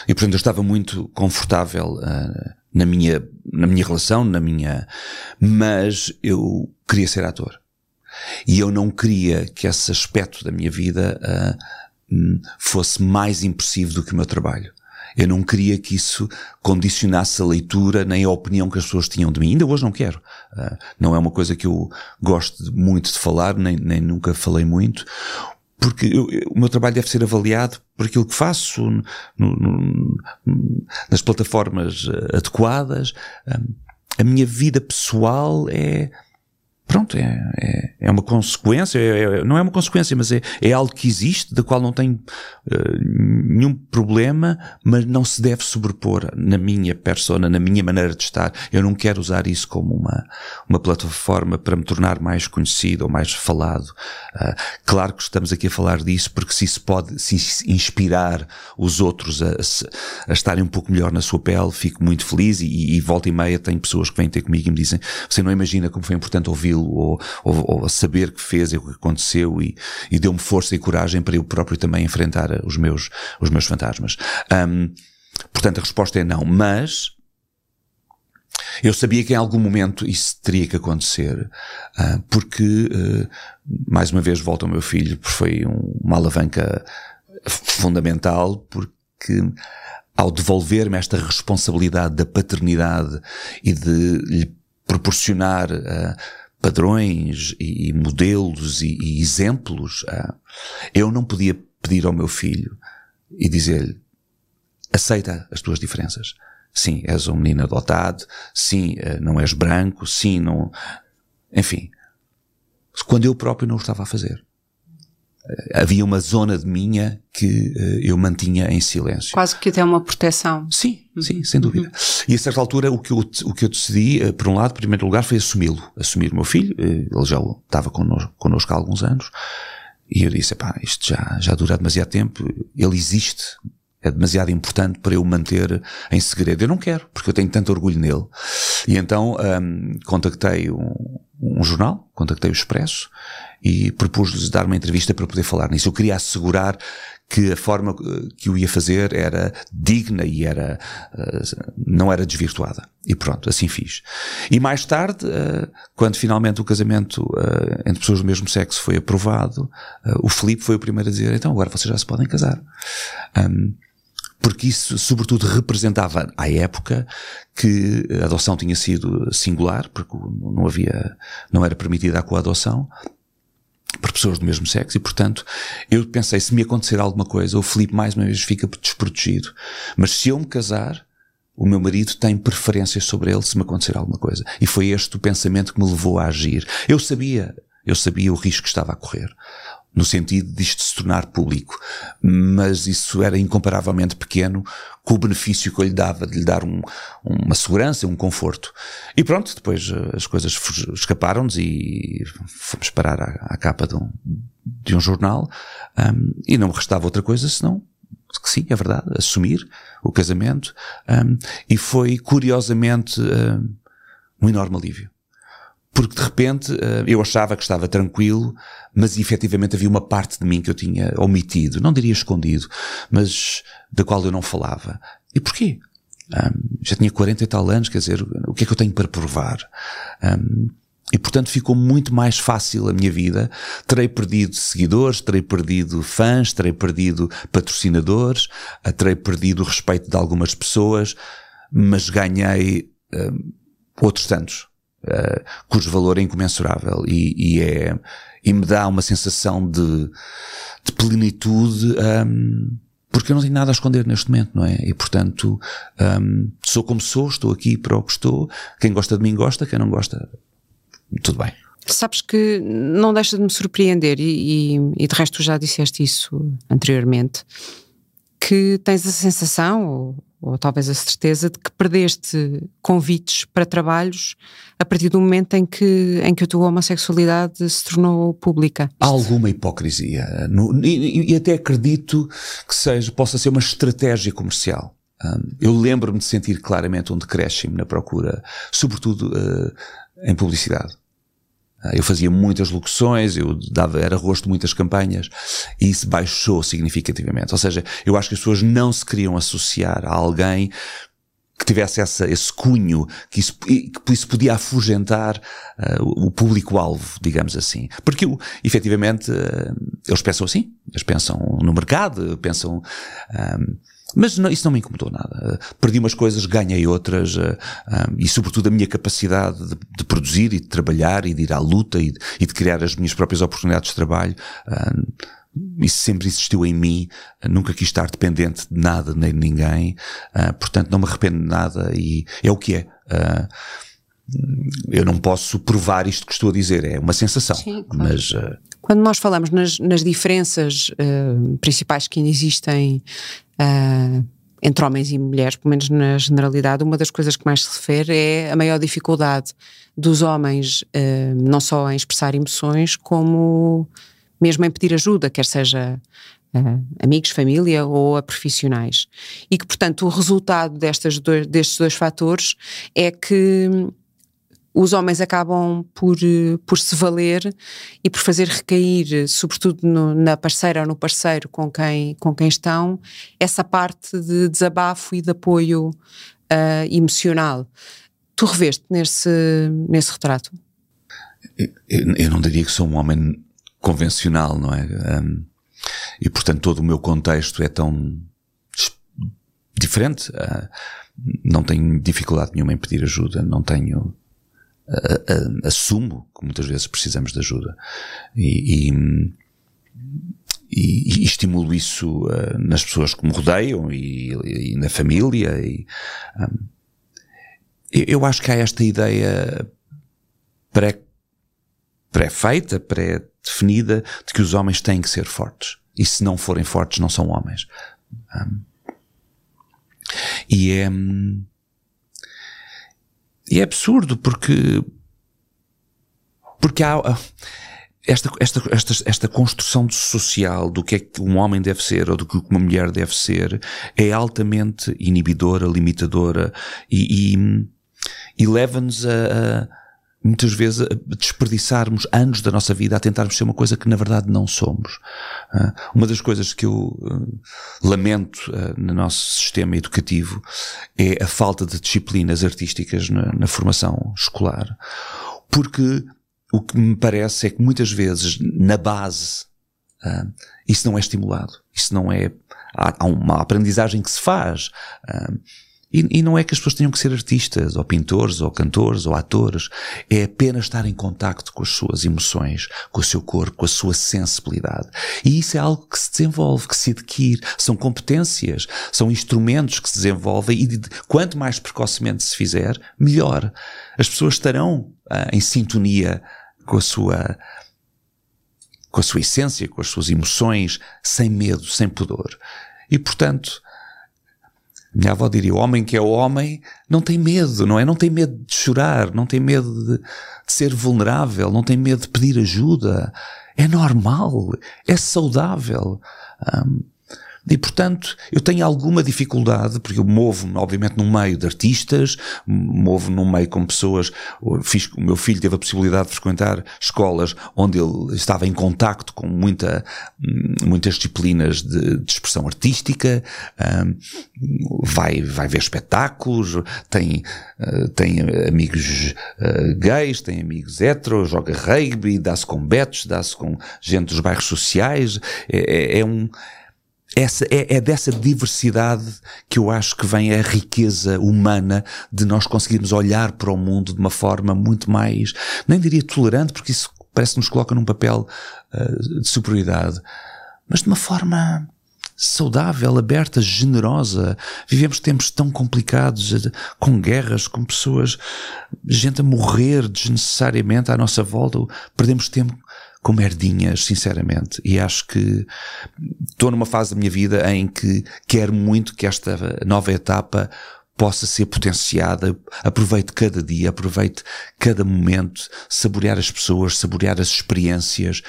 E portanto eu estava muito confortável uh, na minha, na minha relação, na minha, mas eu queria ser ator. E eu não queria que esse aspecto da minha vida uh, fosse mais impressivo do que o meu trabalho. Eu não queria que isso condicionasse a leitura nem a opinião que as pessoas tinham de mim. Ainda hoje não quero. Uh, não é uma coisa que eu gosto muito de falar, nem, nem nunca falei muito, porque eu, o meu trabalho deve ser avaliado por aquilo que faço no, no, nas plataformas ah, adequadas. A minha vida pessoal é pronto, é, é, é uma consequência, é, é, não é uma consequência, mas é, é algo que existe, da qual não tenho uh, nenhum problema, mas não se deve sobrepor na minha persona, na minha maneira de estar. Eu não quero usar isso como uma, uma plataforma para me tornar mais conhecido ou mais falado. Uh, claro que estamos aqui a falar disso porque se isso pode se inspirar os outros a, a, estarem um pouco melhor na sua pele, fico muito feliz e, e volta e meia tem pessoas que vêm ter comigo e me dizem, você não imagina como foi importante ouvir ouvi-lo ou, ou, ou, saber que fez e o que aconteceu e, e deu-me força e coragem para eu próprio também enfrentar os meus, os meus fantasmas. Um, portanto, a resposta é não, mas eu sabia que em algum momento isso teria que acontecer, uh, porque, uh, mais uma vez, volto ao meu filho, porque foi um, uma alavanca fundamental, porque ao devolver-me esta responsabilidade da paternidade e de lhe proporcionar uh, padrões e, e modelos e, e exemplos, uh, eu não podia pedir ao meu filho e dizer-lhe aceita as tuas diferenças. Sim, és um menino adotado. Sim, uh, não és branco. Sim, não. Enfim. Quando eu próprio não o estava a fazer havia uma zona de minha que uh, eu mantinha em silêncio. Quase que até uma proteção. Sim, sim, sem dúvida. Uhum. E a certa altura o que eu, o que eu decidi, uh, por um lado, em primeiro lugar, foi assumi-lo. Assumir o meu filho, uh, ele já estava connosco, connosco há alguns anos, e eu disse, pá, isto já, já dura demasiado tempo, ele existe, é demasiado importante para eu manter em segredo. Eu não quero, porque eu tenho tanto orgulho nele. E então um, contactei um, um jornal, contactei o Expresso e propus-lhes dar uma entrevista para poder falar nisso. Eu queria assegurar que a forma eh, que eu ia fazer era digna e era, uh, não era desvirtuada. E pronto, assim fiz. E mais tarde, uh, quando finalmente o casamento entre pessoas do mesmo sexo foi aprovado, o Felipe foi o primeiro a dizer, então agora vocês já se podem casar. Um, porque isso, sobretudo, representava à época que a adoção tinha sido singular, porque não havia, não era permitida a coadoção por pessoas do mesmo sexo e, portanto, eu pensei, se me acontecer alguma coisa, o Felipe mais uma vez fica desprotegido. Mas se eu me casar, o meu marido tem preferências sobre ele se me acontecer alguma coisa. E foi este o pensamento que me levou a agir. Eu sabia, eu sabia o risco que estava a correr no sentido disto se tornar público. Mas isso era incomparavelmente pequeno com o benefício que eu lhe dava de lhe dar um, uma segurança, um conforto. E pronto, depois eh, as coisas escaparam-nos e fomos parar à, à capa de um, de um jornal um, e não me restava outra coisa senão que sim, é verdade, assumir o casamento um, e foi curiosamente um, um enorme alívio porque de repente eh, eu achava que estava tranquilo, mas efetivamente havia uma parte de mim que eu tinha omitido, não diria escondido, mas da qual eu não falava. E porquê? Um, já tinha 40 e tal anos, quer dizer, o que é que eu tenho para provar? Um, e portanto ficou muito mais fácil a minha vida. Terei perdido seguidores, terei perdido fãs, terei perdido patrocinadores, terei perdido o respeito de algumas pessoas, mas ganhei um, outros tantos uh, cujo valor é incomensurável e, e, é, e me dá uma sensação de, de plenitude, um, porque eu não tenho nada a esconder neste momento, não é? E portanto, um, sou como sou, estou aqui para o que estou. Quem gosta de mim gosta, quem não gosta, tudo bem. Sabes que não deixa de me surpreender, e, e, e de resto já disseste isso anteriormente, que tens a sensação, ou, ou talvez a certeza de que perdeste convites para trabalhos a partir do momento em que, em que a tua homossexualidade se tornou pública. Há alguma hipocrisia no, e, e, até acredito que seja, possa ser uma estratégia comercial. Um, eu lembro-me de sentir claramente um decréscimo na procura, sobretudo uh, em publicidade. Ah, eu fazia muitas locuções, eu dava, era rosto de muitas campanhas e isso baixou significativamente. Ou seja, eu acho que as pessoas não se queriam associar a alguém que tivesse essa, esse cunho, que isso, que isso podia afugentar uh, o público-alvo, digamos assim. Porque, efetivamente, uh, eles pensam assim, eles pensam no mercado, pensam. Mas não, isso não me incomodou nada. Perdi umas coisas, ganhei outras, uh, um, e sobretudo a minha capacidade de, de, produzir e de trabalhar e de ir à luta e de, e de criar as minhas próprias oportunidades de trabalho. Uh, isso sempre existiu em mim, nunca quis estar dependente de nada nem de ninguém, uh, portanto não me arrependo de nada e é o que é. eu não posso provar isto que estou a dizer, é uma sensação, Sim, claro. mas quando nós falamos nas, nas diferenças uh, principais que ainda existem uh, entre homens e mulheres, pelo menos na generalidade, uma das coisas que mais se refere é a maior dificuldade dos homens, uh, não só em expressar emoções, como mesmo em pedir ajuda, quer seja Uh, amigos, família ou a profissionais. E que, portanto, o resultado destas dois, destes dois fatores é que os homens acabam por, eh, por se valer e por fazer recair, sobretudo no, na parceira ou no parceiro com quem, com quem estão, essa parte de desabafo e de apoio uh, emocional. Tu reveste nesse, nesse retrato? Eu, eu, não diria que sou um homem convencional, não é? Um, e portanto todo o meu contexto é tão diferente. Uh, não tenho dificuldade nenhuma em pedir ajuda, não tenho uh, assumo que muitas vezes precisamos de ajuda e, e, e, e estimulo isso uh, nas pessoas que me rodeiam e, na família. Um, eu acho que há esta ideia pré, pré-feita, pré-definida de que os homens têm que ser fortes. E se não forem fortes, não são homens. Um, e é. Um, e é absurdo porque, porque há esta, esta, esta, esta construção social do que é que um homem deve ser ou do que uma mulher deve ser é altamente inibidora, limitadora e, e, e leva-nos a, a muitas vezes a desperdiçarmos anos da nossa vida a tentarmos ser uma coisa que na verdade não somos. Uh, uma das coisas que eu uh, lamento uh, no nosso sistema educativo é a falta de disciplinas artísticas na, na formação escolar. Porque o que me parece é que muitas vezes na base isso não é estimulado. Isso não é. Há, há uma aprendizagem que se faz. E, e, não é que as pessoas tenham que ser artistas, ou pintores, ou cantores, ou atores. É apenas estar em contacto com as suas emoções, com o seu corpo, com a sua sensibilidade. E isso é algo que se desenvolve, que se adquire. São competências, são instrumentos que se desenvolvem e quanto mais precocemente se fizer, melhor. As pessoas estarão ah, em sintonia com a sua com a sua essência, com as suas emoções, sem medo, sem pudor. E portanto, minha avó diria: o homem que é o homem não tem medo, não é? Não tem medo de chorar, não tem medo de, de ser vulnerável, não tem medo de pedir ajuda. É normal, é saudável. Um, e, portanto, eu tenho alguma dificuldade, porque eu movo-me, obviamente, num meio de artistas, movo-me num meio com pessoas. Fiz, o meu filho teve a possibilidade de frequentar escolas onde ele estava em contacto com muita, muitas disciplinas de, de expressão artística, um, vai, vai ver espetáculos, tem, uh, tem amigos uh, gays, tem amigos heteros, joga rugby, dá-se com betos, dá-se com gente dos bairros sociais. é, é, é um essa, é, é, dessa diversidade que eu acho que vem a riqueza humana de nós conseguirmos olhar para o mundo de uma forma muito mais, nem diria tolerante, porque isso parece que nos coloca num papel uh, de superioridade, mas de uma forma saudável, aberta, generosa. Vivemos tempos tão complicados, eh, com guerras, com pessoas, gente a morrer desnecessariamente à nossa volta. Perdemos tempo com merdinhas, sinceramente. E acho que estou numa fase da minha vida em que quero muito que esta nova etapa possa ser potenciada. Aproveite cada dia, aproveite cada momento, saborear as pessoas, saborear as experiências,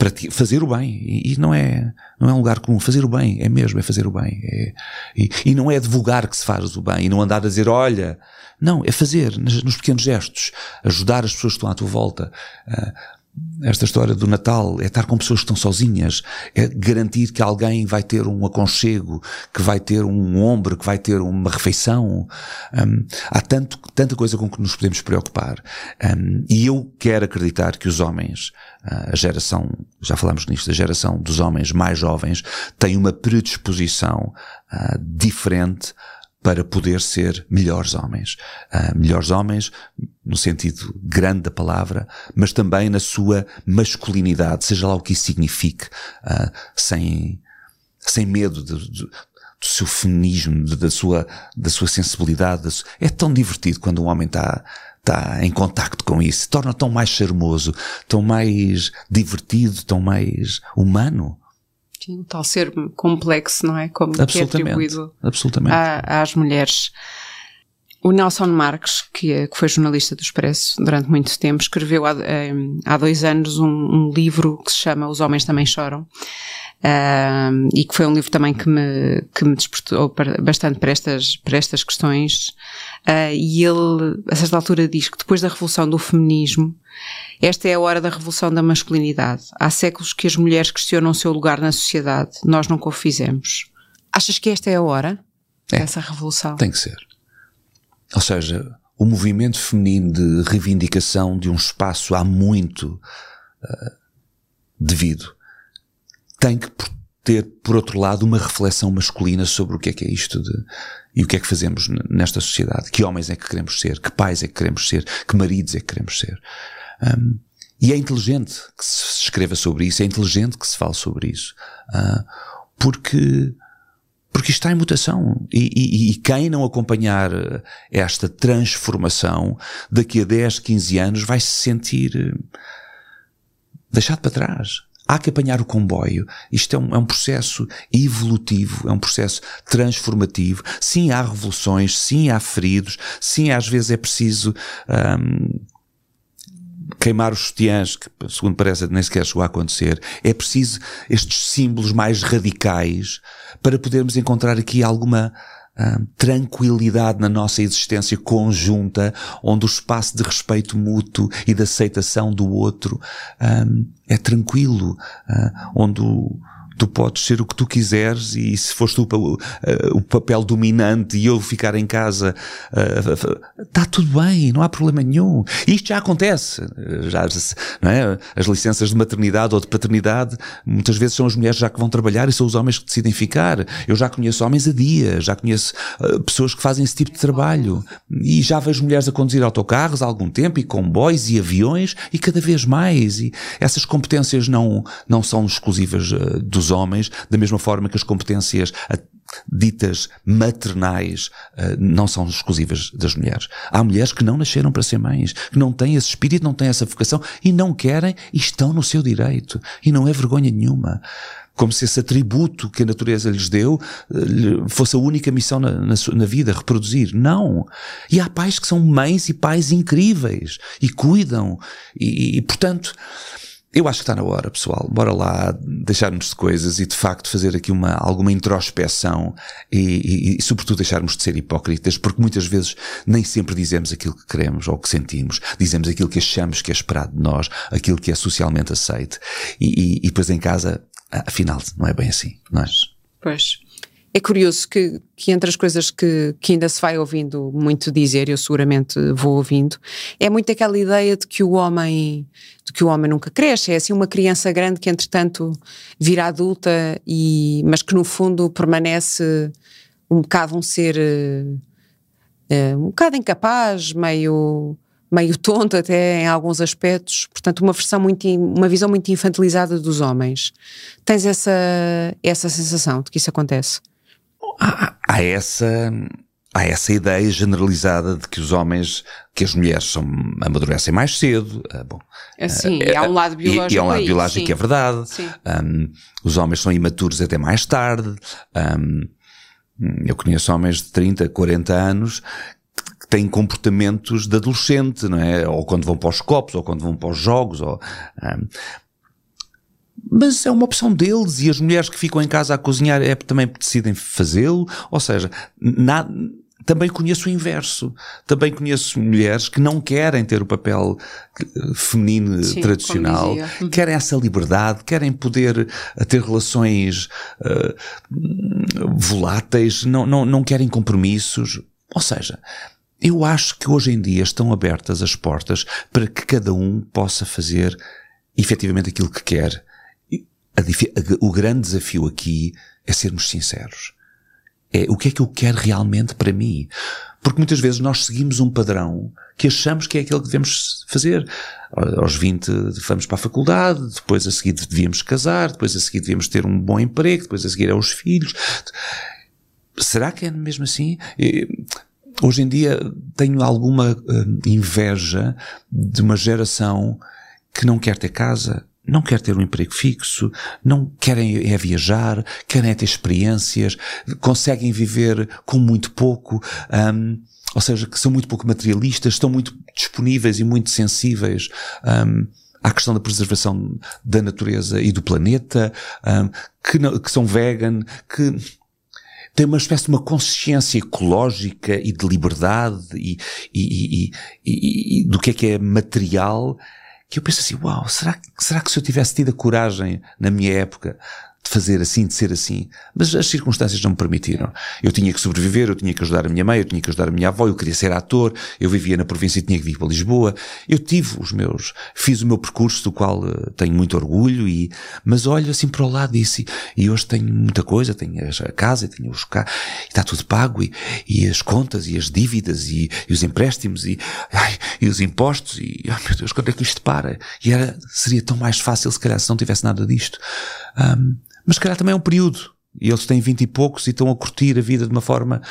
para fazer o bem. E, não é, não é um lugar comum. Fazer o bem é mesmo, é fazer o bem. É, e, e, não é divulgar que se faz o bem e não andar a dizer, olha, não, é fazer nos pequenos gestos, ajudar as pessoas que estão à tua volta. Uh, esta história do Natal é estar com pessoas que estão sozinhas, é garantir que alguém vai ter um aconchego, que vai ter um ombro, que vai ter uma refeição. Um, há tanto, tanta coisa com que nos podemos preocupar. Um, e eu quero acreditar que os homens, a geração, já falamos nisto, a geração dos homens mais jovens, tem uma predisposição uh, diferente para poder ser melhores homens. Uh, melhores homens no sentido grande da palavra, mas também na sua masculinidade, seja lá o que isso signifique, uh, sem, sem medo de, de, do seu feminismo, da sua, da sua sensibilidade. Da É tão divertido quando um homem está está em contacto com isso, torna tão mais charmoso, tão mais divertido, tão mais humano. Sim, o tal ser complexo, não é? Como que é atribuído absolutamente. À, às mulheres. O Nelson Marques, que, que, foi jornalista do Expresso durante muito tempo, escreveu há, eh, há dois anos um, um, livro que se chama Os Homens Também Choram. Uh, e que foi um livro também que me, que me despertou bastante para estas, para estas questões. Uh, e ele, a certa altura, diz que depois da revolução do feminismo, esta é a hora da revolução da masculinidade. Há séculos que as mulheres questionam o seu lugar na sociedade. Nós nunca o fizemos. Achas que esta é a hora é, dessa revolução? Tem que ser. Ou seja, o movimento feminino de reivindicação de um espaço há muito uh, devido tem que ter, por outro lado, uma reflexão masculina sobre o que é que é isto de, e o que é que fazemos nesta sociedade. Que homens é que queremos ser? Que pais é que queremos ser? Que maridos é que queremos ser? Um, e é inteligente que se escreva sobre isso, é inteligente que se fale sobre isso. Uh, porque, porque está em mutação. E, e, e, quem não acompanhar esta transformação, daqui a 10, 15 anos, vai se sentir eh, deixado para trás. Há que apanhar o comboio. Isto é um, é um, processo evolutivo, é um processo transformativo. Sim, há revoluções, sim, há feridos, sim, às vezes é preciso um, queimar os sutiãs, que segundo parece nem sequer chegou a acontecer, é preciso estes símbolos mais radicais para podermos encontrar aqui alguma uh, tranquilidade na nossa existência conjunta, onde o espaço de respeito mútuo e de aceitação do outro um, é tranquilo, uh, onde o, tu podes ser o que tu quiseres e se fores tu o, uh, o papel dominante e eu ficar em casa, está uh, tudo bem, não há problema nenhum. Isto já acontece. Já, não é? As licenças de maternidade ou de paternidade, muitas vezes são as mulheres já que vão trabalhar e são os homens que decidem ficar. Eu já conheço homens a dia, já conheço pessoas que fazem esse tipo de trabalho e já vejo mulheres a conduzir autocarros há algum tempo e comboios e aviões e cada vez mais. E essas competências não, não são exclusivas dos homens, da mesma forma que as competências ditas maternais uh, não são exclusivas das mulheres. Há mulheres que não nasceram para ser mães, que não têm esse espírito, não têm essa vocação e não querem e estão no seu direito. E não é vergonha nenhuma. Como se esse atributo que a natureza lhes deu uh, fosse a única missão na, na, na, vida, reproduzir. Não. E há pais que são mães e pais incríveis e cuidam. E, e portanto, eu acho que está na hora, pessoal. Bora lá deixarmos de coisas e de facto fazer aqui uma, alguma introspeção e, e, e, sobretudo, deixarmos de ser hipócritas, porque muitas vezes nem sempre dizemos aquilo que queremos ou que sentimos. Dizemos aquilo que achamos que é esperado de nós, aquilo que é socialmente aceito. E, e depois em casa, afinal, não é bem assim, não é? Pois. É curioso que, que entre as coisas que, que ainda se vai ouvindo muito dizer, eu seguramente vou ouvindo, é muito aquela ideia de que o homem, de que o homem nunca cresce, é assim uma criança grande que entretanto vira adulta e, mas que no fundo permanece um bocado um ser uh, um bocado incapaz, meio meio tonto até em alguns aspectos, portanto uma versão muito uma visão muito infantilizada dos homens. Tens essa essa sensação de que isso acontece? Há, há essa há essa ideia generalizada de que os homens, que as mulheres são, amadurecem mais cedo. Uh, bom, é sim, uh, e há um lado biológico. E, e há um lado biológico que é verdade. Um, os homens são imaturos até mais tarde. Um, eu conheço homens de 30, 40 anos que têm comportamentos de adolescente, não é? Ou quando vão para os copos, ou quando vão para os jogos, ou, um, mas é uma opção deles e as mulheres que ficam em casa a cozinhar é também decidem fazê-lo. Ou seja, na, também conheço o inverso. Também conheço mulheres que não querem ter o papel eh, feminino Sim, tradicional, uhum. querem essa liberdade, querem poder eh, ter relações uh, voláteis, não, não, não querem compromissos. Ou seja, eu acho que hoje em dia estão abertas as portas para que cada um possa fazer efetivamente aquilo que quer o grande desafio aqui é sermos sinceros. É o que é que eu quero realmente para mim. Porque muitas vezes nós seguimos um padrão que achamos que é aquele que devemos fazer. Aos 20 vamos para a faculdade, depois a seguir devíamos casar, depois a seguir devíamos ter um bom emprego, depois a seguir é os filhos. Será que é mesmo assim? Hoje em dia tenho alguma hum, inveja de uma geração que não quer ter casa, não quer ter um emprego fixo, não querem é viajar, querem é ter experiências, conseguem viver com muito pouco, um, ou seja, que são muito pouco materialistas, estão muito disponíveis e muito sensíveis um, à questão da preservação da natureza e do planeta, um, que, não, que são vegan, que têm uma espécie de uma consciência ecológica e de liberdade e, e, e, e do que é que é material que eu penso assim, uau, será, será que se eu tivesse tido a coragem na minha época de fazer assim, de ser assim. Mas as circunstâncias não me permitiram. Eu tinha que sobreviver, eu tinha que ajudar a minha mãe, eu tinha que ajudar a minha avó, eu queria ser ator, eu vivia na província e tinha que vir para Lisboa. Eu tive os meus, fiz o meu percurso do qual uh, tenho muito orgulho e, mas olho assim para o lado e, disse, e hoje tenho muita coisa, tenho a casa, tenho os carros, está tudo pago e, e as contas e as dívidas e, e os empréstimos e, ai, e os impostos e, ai meu Deus, quando é que isto para? E era, seria tão mais fácil se calhar se não tivesse nada disto. Um, mas se calhar também é um período. E eles têm vinte e poucos e estão a curtir a vida de uma forma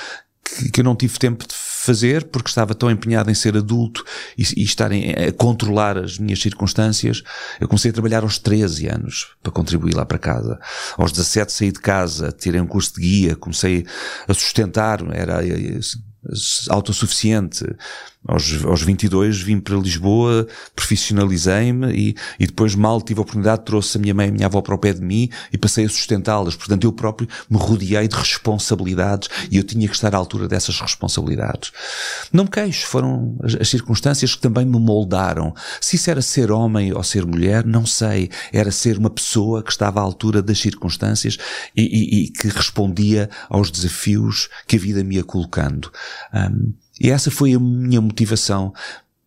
que, que eu não tive tempo de fazer porque estava tão empenhado em ser adulto e, e estar a controlar as minhas circunstâncias. Eu comecei a trabalhar aos 13 anos para contribuir lá para casa. Aos 17 saí de casa, tirei um curso de guia, comecei a sustentar, era autossuficiente. Aos, aos 22 vim para Lisboa, profissionalizei-me e, e depois mal tive a oportunidade, trouxe a minha mãe e a minha avó para o pé de mim e passei a sustentá-las. Portanto, eu próprio me rodeei de responsabilidades e eu tinha que estar à altura dessas responsabilidades. Não me queixo, foram as, as circunstâncias que também me moldaram. Se isso era ser homem ou ser mulher, não sei. Era ser uma pessoa que estava à altura das circunstâncias e, e, e que respondia aos desafios que a vida me ia colocando. Um, e essa foi a minha motivação.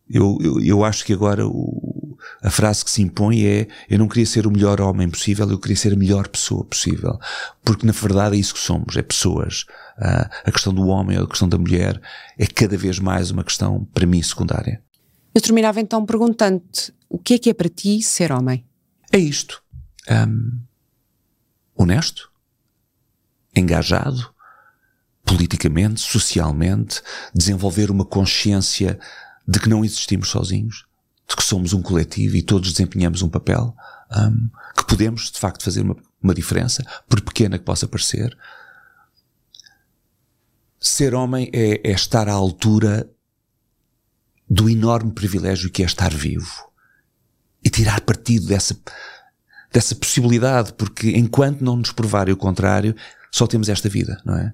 Eu, eu, eu acho que agora o, a frase que se impõe é eu não queria ser o melhor homem possível, eu queria ser a melhor pessoa possível. Porque na verdade é isso que somos, é pessoas. Uh, a questão do homem ou a questão da mulher é cada vez mais uma questão, para mim, secundária. Eu terminava então perguntando-te o que é que é para ti ser homem? É isto. Um, honesto, engajado, politicamente, socialmente, desenvolver uma consciência de que não existimos sozinhos, de que somos um coletivo e todos desempenhamos um papel, um, que podemos de facto fazer uma, uma diferença, por pequena que possa parecer. Ser homem é, é estar à altura do enorme privilégio que é estar vivo e tirar partido dessa, dessa possibilidade, porque enquanto não nos provarem o contrário, só temos esta vida, não é?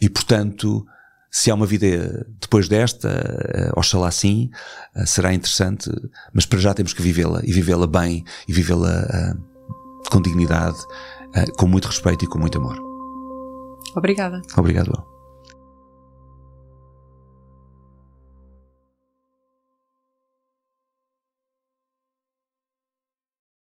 E portanto, se há uma vida depois desta, uh, oxalá sim, uh, será interessante, mas para já temos que vivê-la e vivê-la bem e vivê-la uh, com dignidade, com muito respeito e com muito amor. Obrigada. Obrigado.